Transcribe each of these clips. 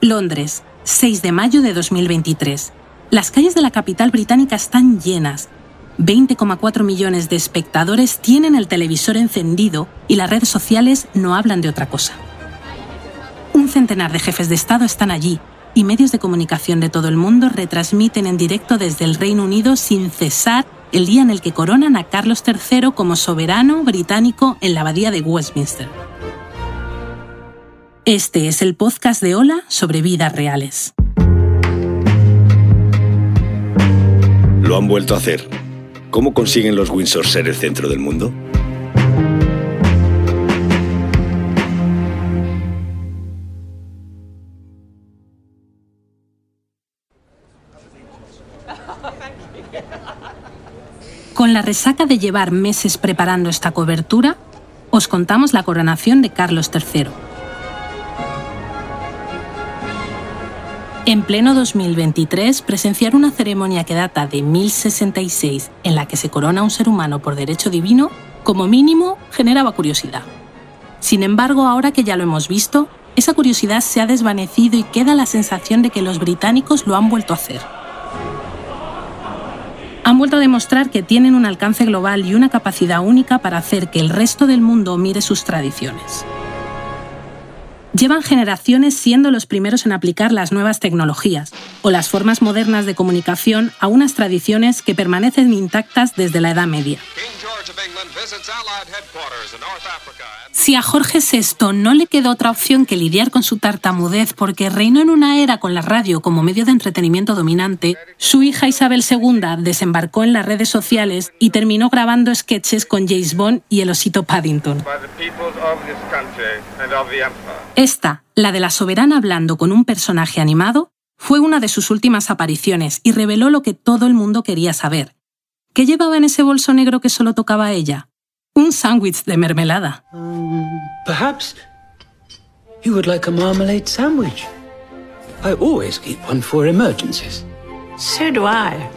Londres, 6 de mayo de 2023. Las calles de la capital británica están llenas. 20,4 millones de espectadores tienen el televisor encendido y las redes sociales no hablan de otra cosa. Un centenar de jefes de Estado están allí y medios de comunicación de todo el mundo retransmiten en directo desde el Reino Unido sin cesar el día en el que coronan a Carlos III como soberano británico en la abadía de Westminster. Este es el podcast de Hola sobre vidas reales. Lo han vuelto a hacer. ¿Cómo consiguen los Windsor ser el centro del mundo? Con la resaca de llevar meses preparando esta cobertura, os contamos la coronación de Carlos III. En pleno 2023, presenciar una ceremonia que data de 1066 en la que se corona un ser humano por derecho divino, como mínimo, generaba curiosidad. Sin embargo, ahora que ya lo hemos visto, esa curiosidad se ha desvanecido y queda la sensación de que los británicos lo han vuelto a hacer. Han vuelto a demostrar que tienen un alcance global y una capacidad única para hacer que el resto del mundo mire sus tradiciones. Llevan generaciones siendo los primeros en aplicar las nuevas tecnologías o las formas modernas de comunicación a unas tradiciones que permanecen intactas desde la Edad Media. Si a Jorge VI no le quedó otra opción que lidiar con su tartamudez porque reinó en una era con la radio como medio de entretenimiento dominante, su hija Isabel II desembarcó en las redes sociales y terminó grabando sketches con James Bond y el osito Paddington. Esta, la de la soberana hablando con un personaje animado, fue una de sus últimas apariciones y reveló lo que todo el mundo quería saber. ¿Qué llevaba en ese bolso negro que solo tocaba a ella? Un sándwich de mermelada. Perhaps you would like a marmalade sandwich. I always keep one for emergencies. So do I.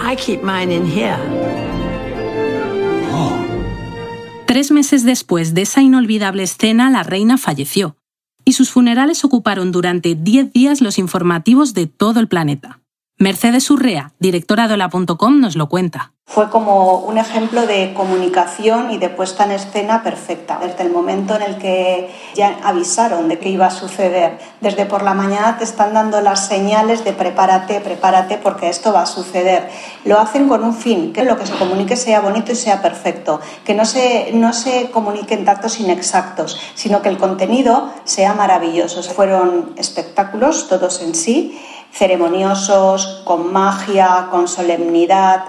I keep mine in here. Tres meses después de esa inolvidable escena, la reina falleció, y sus funerales ocuparon durante diez días los informativos de todo el planeta. Mercedes Urrea, directora de Ola.com, nos lo cuenta. Fue como un ejemplo de comunicación y de puesta en escena perfecta. Desde el momento en el que ya avisaron de que iba a suceder, desde por la mañana te están dando las señales de prepárate, prepárate porque esto va a suceder. Lo hacen con un fin, que lo que se comunique sea bonito y sea perfecto, que no se, no se comuniquen datos inexactos, sino que el contenido sea maravilloso. Fueron espectáculos todos en sí ceremoniosos, con magia, con solemnidad.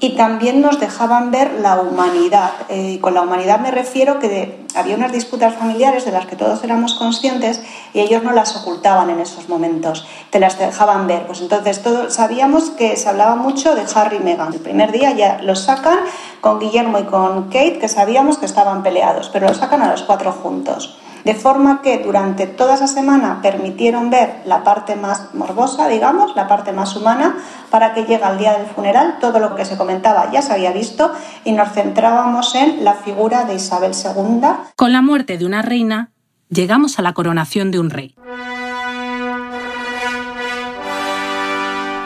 Y también nos dejaban ver la humanidad. Eh, y con la humanidad me refiero que había unas disputas familiares de las que todos éramos conscientes y ellos no las ocultaban en esos momentos, te las dejaban ver. Pues entonces todos sabíamos que se hablaba mucho de Harry y Meghan. El primer día ya los sacan con Guillermo y con Kate, que sabíamos que estaban peleados, pero los sacan a los cuatro juntos. De forma que durante toda esa semana permitieron ver la parte más morbosa, digamos, la parte más humana, para que llega el día del funeral, todo lo que se comentaba ya se había visto y nos centrábamos en la figura de Isabel II. Con la muerte de una reina, llegamos a la coronación de un rey.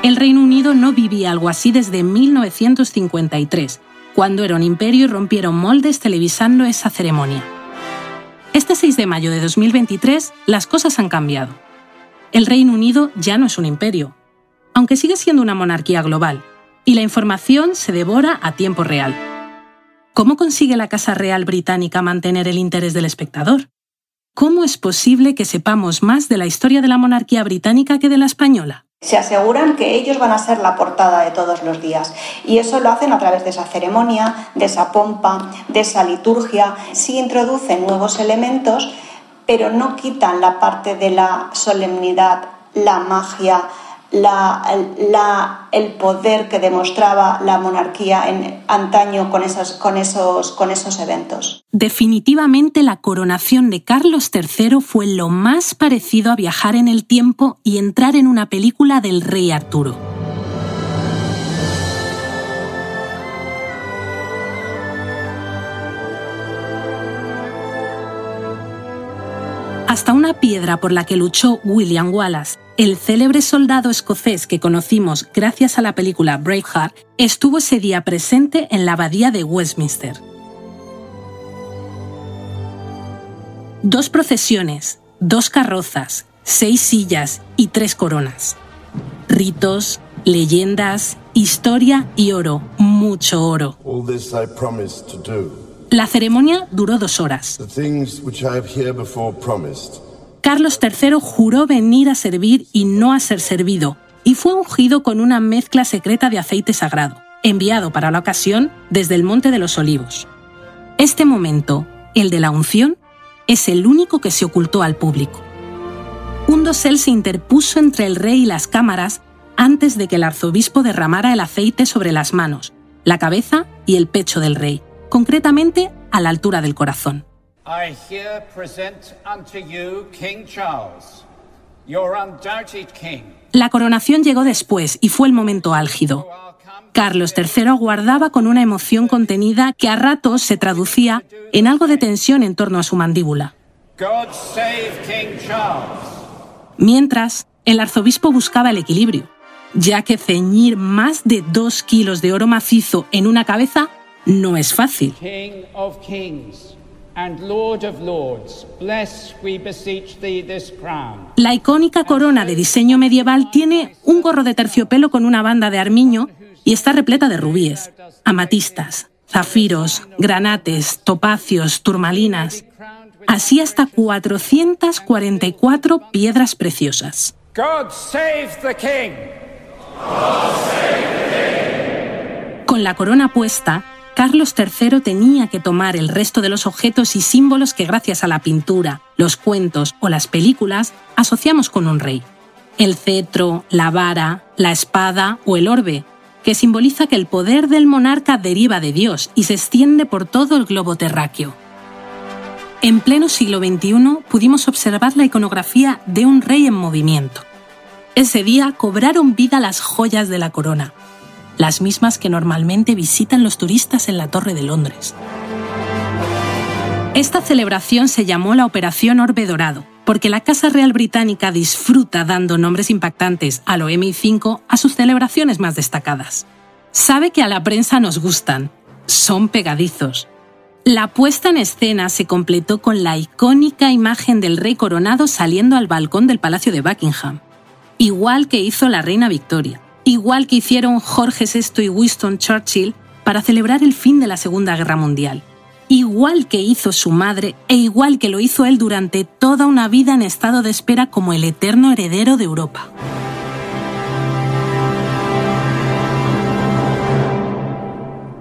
El Reino Unido no vivía algo así desde 1953, cuando era un imperio y rompieron moldes televisando esa ceremonia. Este 6 de mayo de 2023 las cosas han cambiado. El Reino Unido ya no es un imperio, aunque sigue siendo una monarquía global, y la información se devora a tiempo real. ¿Cómo consigue la Casa Real Británica mantener el interés del espectador? ¿Cómo es posible que sepamos más de la historia de la monarquía británica que de la española? Se aseguran que ellos van a ser la portada de todos los días y eso lo hacen a través de esa ceremonia, de esa pompa, de esa liturgia. Sí introducen nuevos elementos, pero no quitan la parte de la solemnidad, la magia, la, el poder que demostraba la monarquía en antaño con, con, esos, con esos eventos. Definitivamente la coronación de Carlos III fue lo más parecido a viajar en el tiempo y entrar en una película del rey Arturo. Hasta una piedra por la que luchó William Wallace el célebre soldado escocés que conocimos gracias a la película Braveheart estuvo ese día presente en la abadía de Westminster. Dos procesiones, dos carrozas, seis sillas y tres coronas. Ritos, leyendas, historia y oro, mucho oro. La ceremonia duró dos horas. Carlos III juró venir a servir y no a ser servido, y fue ungido con una mezcla secreta de aceite sagrado, enviado para la ocasión desde el Monte de los Olivos. Este momento, el de la unción, es el único que se ocultó al público. Un dosel se interpuso entre el rey y las cámaras antes de que el arzobispo derramara el aceite sobre las manos, la cabeza y el pecho del rey, concretamente a la altura del corazón. I here present unto you King Charles, your undoubted king. La coronación llegó después y fue el momento álgido. Carlos III guardaba con una emoción contenida que a ratos se traducía en algo de tensión en torno a su mandíbula. God save King Charles. Mientras, el arzobispo buscaba el equilibrio, ya que ceñir más de dos kilos de oro macizo en una cabeza no es fácil. King of kings. La icónica corona de diseño medieval tiene un gorro de terciopelo con una banda de armiño y está repleta de rubíes, amatistas, zafiros, granates, topacios, turmalinas, así hasta 444 piedras preciosas. Con la corona puesta, Carlos III tenía que tomar el resto de los objetos y símbolos que gracias a la pintura, los cuentos o las películas asociamos con un rey. El cetro, la vara, la espada o el orbe, que simboliza que el poder del monarca deriva de Dios y se extiende por todo el globo terráqueo. En pleno siglo XXI pudimos observar la iconografía de un rey en movimiento. Ese día cobraron vida las joyas de la corona, las mismas que normalmente visitan los turistas en la Torre de Londres. Esta celebración se llamó la Operación Orbe Dorado, porque la Casa Real Británica disfruta dando nombres impactantes a lo MI5 a sus celebraciones más destacadas. Sabe que a la prensa nos gustan, son pegadizos. La puesta en escena se completó con la icónica imagen del rey coronado saliendo al balcón del Palacio de Buckingham, igual que hizo la reina Victoria igual que hicieron Jorge VI y Winston Churchill para celebrar el fin de la Segunda Guerra Mundial, igual que hizo su madre e igual que lo hizo él durante toda una vida en estado de espera como el eterno heredero de Europa.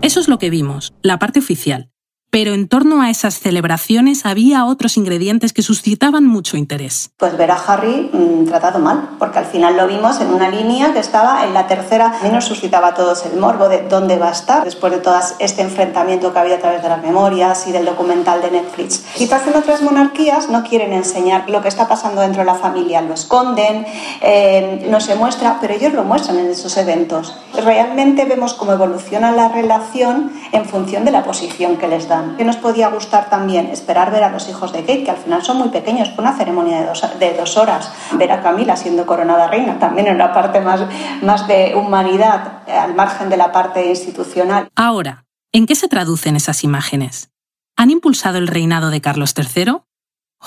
Eso es lo que vimos, la parte oficial pero en torno a esas celebraciones había otros ingredientes que suscitaban mucho interés. Pues ver a Harry mm, tratado mal, porque al final lo vimos en una línea que estaba en la tercera, y nos suscitaba a todos el morbo de dónde va a estar después de todo este enfrentamiento que había a través de las memorias y del documental de Netflix. Quizás en otras monarquías no quieren enseñar lo que está pasando dentro de la familia, lo esconden, eh, no se muestra, pero ellos lo muestran en esos eventos. Realmente vemos cómo evoluciona la relación en función de la posición que les da que nos podía gustar también? Esperar ver a los hijos de Kate, que al final son muy pequeños, fue una ceremonia de dos, de dos horas. Ver a Camila siendo coronada reina, también en una parte más, más de humanidad, al margen de la parte institucional. Ahora, ¿en qué se traducen esas imágenes? ¿Han impulsado el reinado de Carlos III?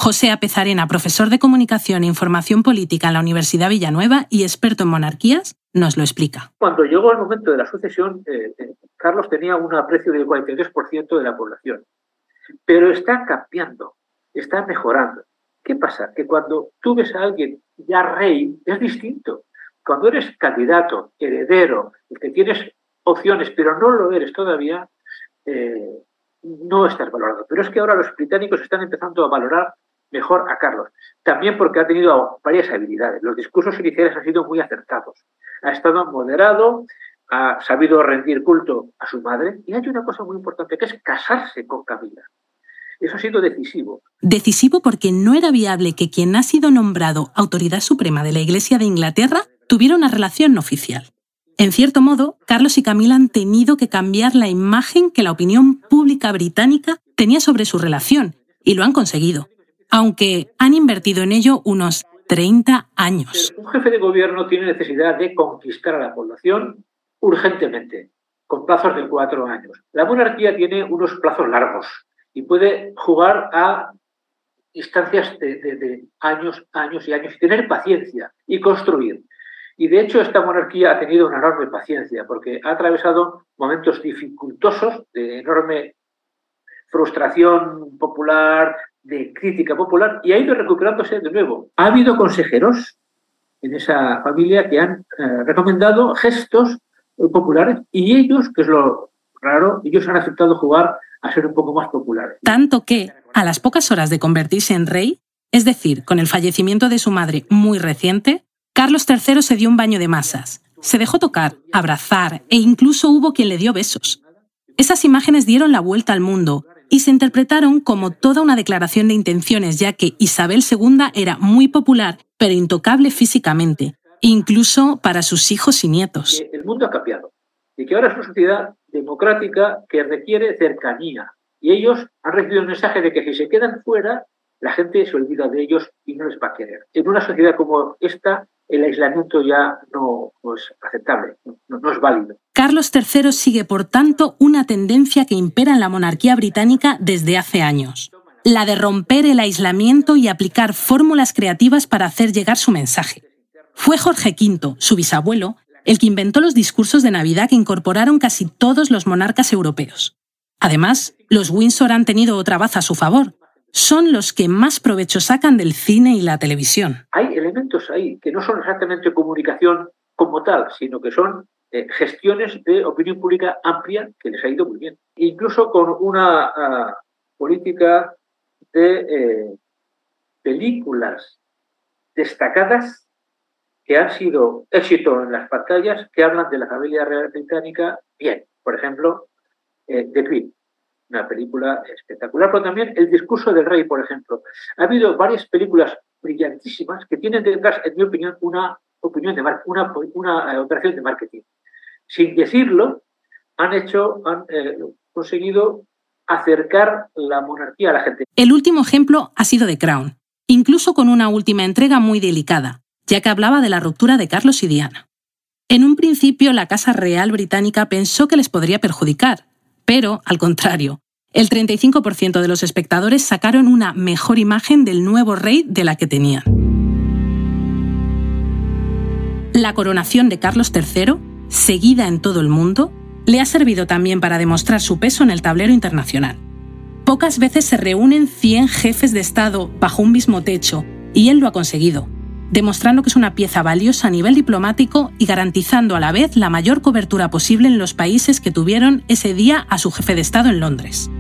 José Apezarena, profesor de Comunicación e Información Política en la Universidad Villanueva y experto en monarquías, nos lo explica. Cuando llegó el momento de la sucesión, eh, eh, Carlos tenía un aprecio del 43% de la población. Pero está cambiando, está mejorando. ¿Qué pasa? Que cuando tú ves a alguien ya rey, es distinto. Cuando eres candidato, heredero, el que tienes opciones, pero no lo eres todavía, eh, no estás valorado. Pero es que ahora los británicos están empezando a valorar mejor a Carlos. También porque ha tenido varias habilidades. Los discursos iniciales han sido muy acertados. Ha estado moderado, ha sabido rendir culto a su madre y hay una cosa muy importante que es casarse con Camila. Eso ha sido decisivo. Decisivo porque no era viable que quien ha sido nombrado autoridad suprema de la Iglesia de Inglaterra tuviera una relación oficial. En cierto modo, Carlos y Camila han tenido que cambiar la imagen que la opinión pública británica tenía sobre su relación, y lo han conseguido aunque han invertido en ello unos 30 años. Un jefe de gobierno tiene necesidad de conquistar a la población urgentemente, con plazos de cuatro años. La monarquía tiene unos plazos largos y puede jugar a instancias de, años, años y años, y tener paciencia y construir. Y de hecho esta monarquía ha tenido una enorme paciencia porque ha atravesado momentos dificultosos de enorme frustración popular, de crítica popular y ha ido recuperándose de nuevo. Ha habido consejeros en esa familia que han eh, recomendado gestos populares y ellos, que es lo raro, ellos han aceptado jugar a ser un poco más populares. Tanto que, a las pocas horas de convertirse en rey, es decir, con el fallecimiento de su madre muy reciente, Carlos III se dio un baño de masas, se dejó tocar, abrazar e incluso hubo quien le dio besos. Esas imágenes dieron la vuelta al mundo y se interpretaron como toda una declaración de intenciones, ya que Isabel II era muy popular, pero intocable físicamente, incluso para sus hijos y nietos. El mundo ha cambiado y que ahora es una sociedad democrática que requiere cercanía. Y ellos han recibido el mensaje de que si se quedan fuera, la gente se olvida de ellos y no les va a querer. En una sociedad como esta, el aislamiento ya no, es aceptable, no, es válido. Carlos III sigue, por tanto, una tendencia que impera en la monarquía británica desde hace años, la de romper el aislamiento y aplicar fórmulas creativas para hacer llegar su mensaje. Fue Jorge V, su bisabuelo, el que inventó los discursos de Navidad que incorporaron casi todos los monarcas europeos. Además, los Windsor han tenido otra baza a su favor, son los que más provecho sacan del cine y la televisión. Hay elementos ahí que no son exactamente comunicación como tal, sino que son eh, gestiones de opinión pública amplia que les ha ido muy bien. Incluso con una ah, política de eh, películas destacadas que han sido éxito en las pantallas, que hablan de la familia real británica bien. Por ejemplo, eh, The Queen una película espectacular, pero también El discurso del rey, por ejemplo. Ha habido varias películas brillantísimas que tienen detrás, en mi opinión, una, opinión de una, una eh, operación de marketing. Sin decirlo, han hecho, han eh, conseguido acercar la monarquía a la gente. El último ejemplo ha sido The Crown, incluso con una última entrega muy delicada, ya que hablaba de la ruptura de Carlos y Diana. En un principio, la Casa Real Británica pensó que les podría perjudicar, pero, al contrario, el 35% de los espectadores sacaron una mejor imagen del nuevo rey de la que tenían. La coronación de Carlos III, seguida en todo el mundo, le ha servido también para demostrar su peso en el tablero internacional. Pocas veces se reúnen 100 jefes de Estado bajo un mismo techo, y él lo ha conseguido demostrando que es una pieza valiosa a nivel diplomático y garantizando a la vez la mayor cobertura posible en los países que tuvieron ese día a su jefe de Estado en Londres.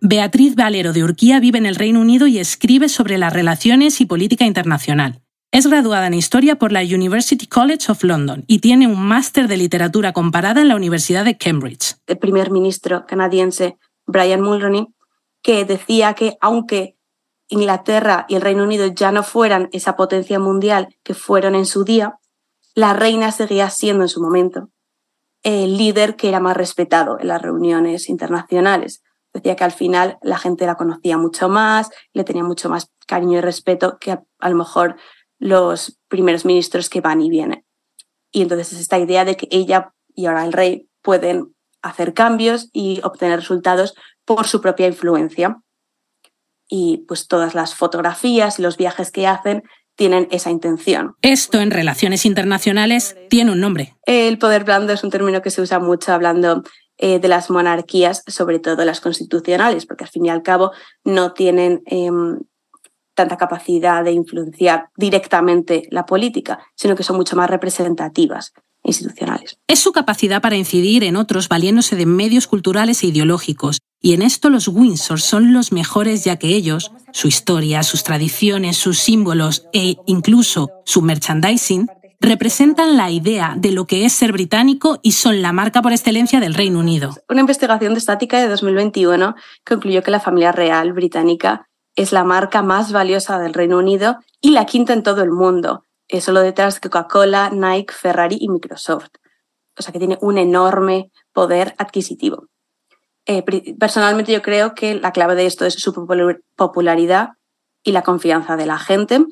Beatriz Valero de Urquía vive en el Reino Unido y escribe sobre las relaciones y política internacional. Es graduada en Historia por la University College of London y tiene un máster de literatura comparada en la Universidad de Cambridge. El primer ministro canadiense Brian Mulroney, que decía que aunque Inglaterra y el Reino Unido ya no fueran esa potencia mundial que fueron en su día, la reina seguía siendo en su momento el líder que era más respetado en las reuniones internacionales. Decía que al final la gente la conocía mucho más, le tenía mucho más cariño y respeto que a, lo mejor los primeros ministros que van y vienen. Y entonces es esta idea de que ella y ahora el rey pueden hacer cambios y obtener resultados por su propia influencia. Y pues todas las fotografías y los viajes que hacen tienen esa intención. Esto en relaciones internacionales tiene un nombre. El poder blando es un término que se usa mucho hablando eh, de las monarquías, sobre todo las constitucionales, porque al fin y al cabo no tienen em, tanta capacidad de influenciar directamente la política, sino que son mucho más representativas institucionales. Es su capacidad para incidir en otros valiéndose de medios culturales e ideológicos, y en esto los Windsor son los mejores ya que ellos, su historia, sus tradiciones, sus símbolos e incluso su merchandising, representan la idea de lo que es ser británico y son la marca por excelencia del Reino Unido. Una investigación de estática de 2021 concluyó que la familia real británica es la marca más valiosa del Reino Unido y la quinta en todo el mundo, solo detrás de Coca-Cola, Nike, Ferrari y Microsoft. O sea que tiene un enorme poder adquisitivo. Eh, personalmente yo creo que la clave de esto es su popularidad y la confianza de la gente.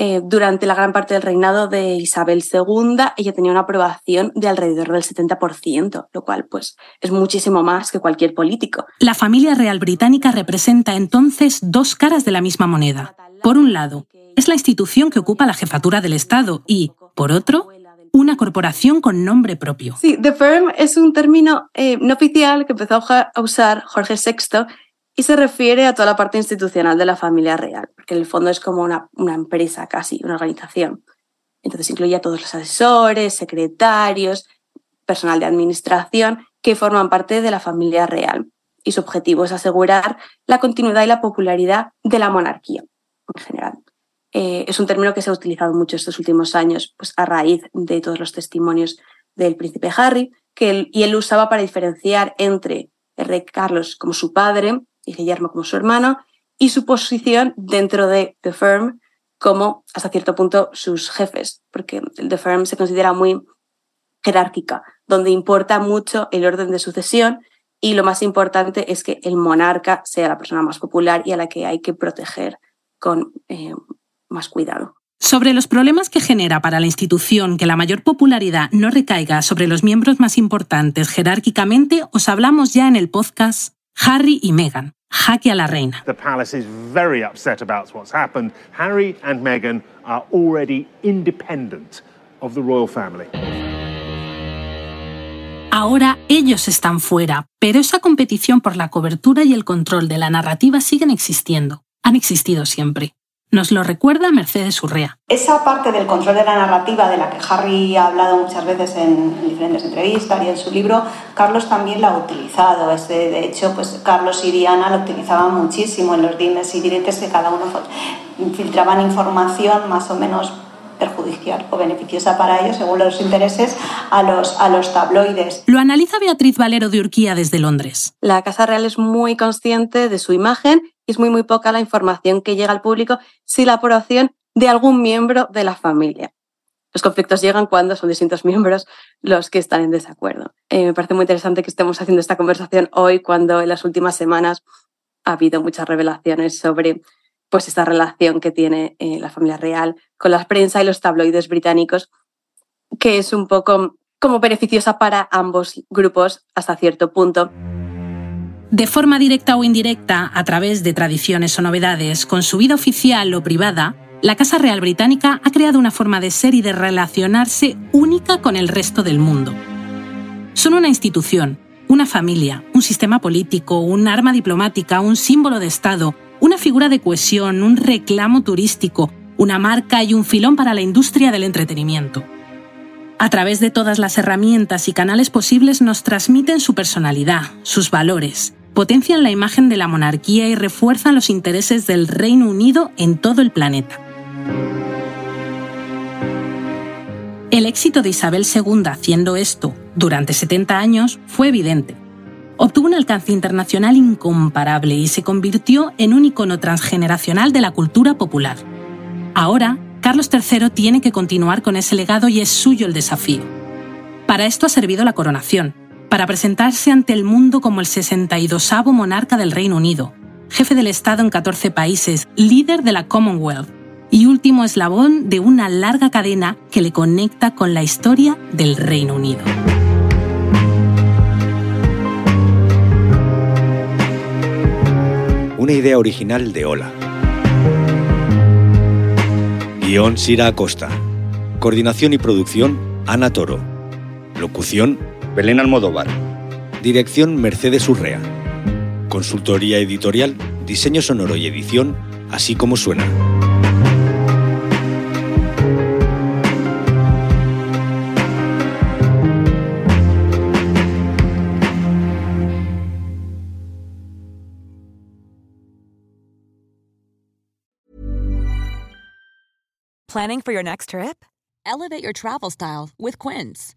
Eh, durante la gran parte del reinado de Isabel II, ella tenía una aprobación de alrededor del 70%, lo cual pues, es muchísimo más que cualquier político. La familia real británica representa entonces dos caras de la misma moneda. Por un lado, es la institución que ocupa la jefatura del Estado y, por otro, una corporación con nombre propio. Sí, The Firm es un término eh, no oficial que empezó a usar Jorge VI y se refiere a toda la parte institucional de la familia real, porque en el fondo es como una, una empresa casi, una organización. Entonces incluye a todos los asesores, secretarios, personal de administración que forman parte de la familia real. Y su objetivo es asegurar la continuidad y la popularidad de la monarquía en general. Eh, es un término que se ha utilizado mucho estos últimos años, pues a raíz de todos los testimonios del príncipe Harry, que y él usaba para diferenciar entre el rey Carlos como su padre y Guillermo como su hermano, y su posición dentro de The Firm como, hasta cierto punto, sus jefes, porque The Firm se considera muy jerárquica, donde importa mucho el orden de sucesión y lo más importante es que el monarca sea la persona más popular y a la que hay que proteger con eh, más cuidado. Sobre los problemas que genera para la institución que la mayor popularidad no recaiga sobre los miembros más importantes jerárquicamente, os hablamos ya en el podcast Harry y Meghan, Jaque a la reina. The palace is very upset about what's happened. Harry and Meghan are already independent of the royal family. Ahora ellos están fuera, pero esa competición por la cobertura y el control de la narrativa siguen existiendo. Han existido siempre. Nos lo recuerda Mercedes Urrea. Esa parte del control de la narrativa de la que Harry ha hablado muchas veces en diferentes entrevistas y en su libro, Carlos también la ha utilizado. de hecho, pues Carlos y Diana lo utilizaban muchísimo en los dimes y diretes que cada uno filtraban información más o menos perjudicial o beneficiosa para ellos, según los intereses, a los, a los tabloides. Lo analiza Beatriz Valero de Urquía desde Londres. La Casa Real es muy consciente de su imagen es muy, muy poca la información que llega al público sin la aprobación de algún miembro de la familia. Los conflictos llegan cuando son distintos miembros los que están en desacuerdo. Eh, me parece muy interesante que estemos haciendo esta conversación hoy cuando en las últimas semanas ha habido muchas revelaciones sobre pues esta relación que tiene eh, la familia real con la prensa y los tabloides británicos, que es un poco como beneficiosa para ambos grupos hasta cierto punto. De forma directa o indirecta, a través de tradiciones o novedades, con su vida oficial o privada, la Casa Real Británica ha creado una forma de ser y de relacionarse única con el resto del mundo. Son una institución, una familia, un sistema político, un arma diplomática, un símbolo de Estado, una figura de cohesión, un reclamo turístico, una marca y un filón para la industria del entretenimiento. A través de todas las herramientas y canales posibles nos transmiten su personalidad, sus valores, potencian la imagen de la monarquía y refuerzan los intereses del Reino Unido en todo el planeta. El éxito de Isabel II haciendo esto durante 70 años fue evidente obtuvo un alcance internacional incomparable y se convirtió en un icono transgeneracional de la cultura popular. Ahora, Carlos III tiene que continuar con ese legado y es suyo el desafío. Para esto ha servido la coronación, para presentarse ante el mundo como el 62 monarca del Reino Unido, jefe del Estado en 14 países, líder de la Commonwealth y último eslabón de una larga cadena que le conecta con la historia del Reino Unido. Una idea original de Ola. Guión Sira Acosta. Coordinación y producción Ana Toro. Locución Belén Almodóvar. Dirección Mercedes Urrea. Consultoría editorial, diseño sonoro y edición, así como suena. Planning for your next trip? Elevate your travel style with Quince.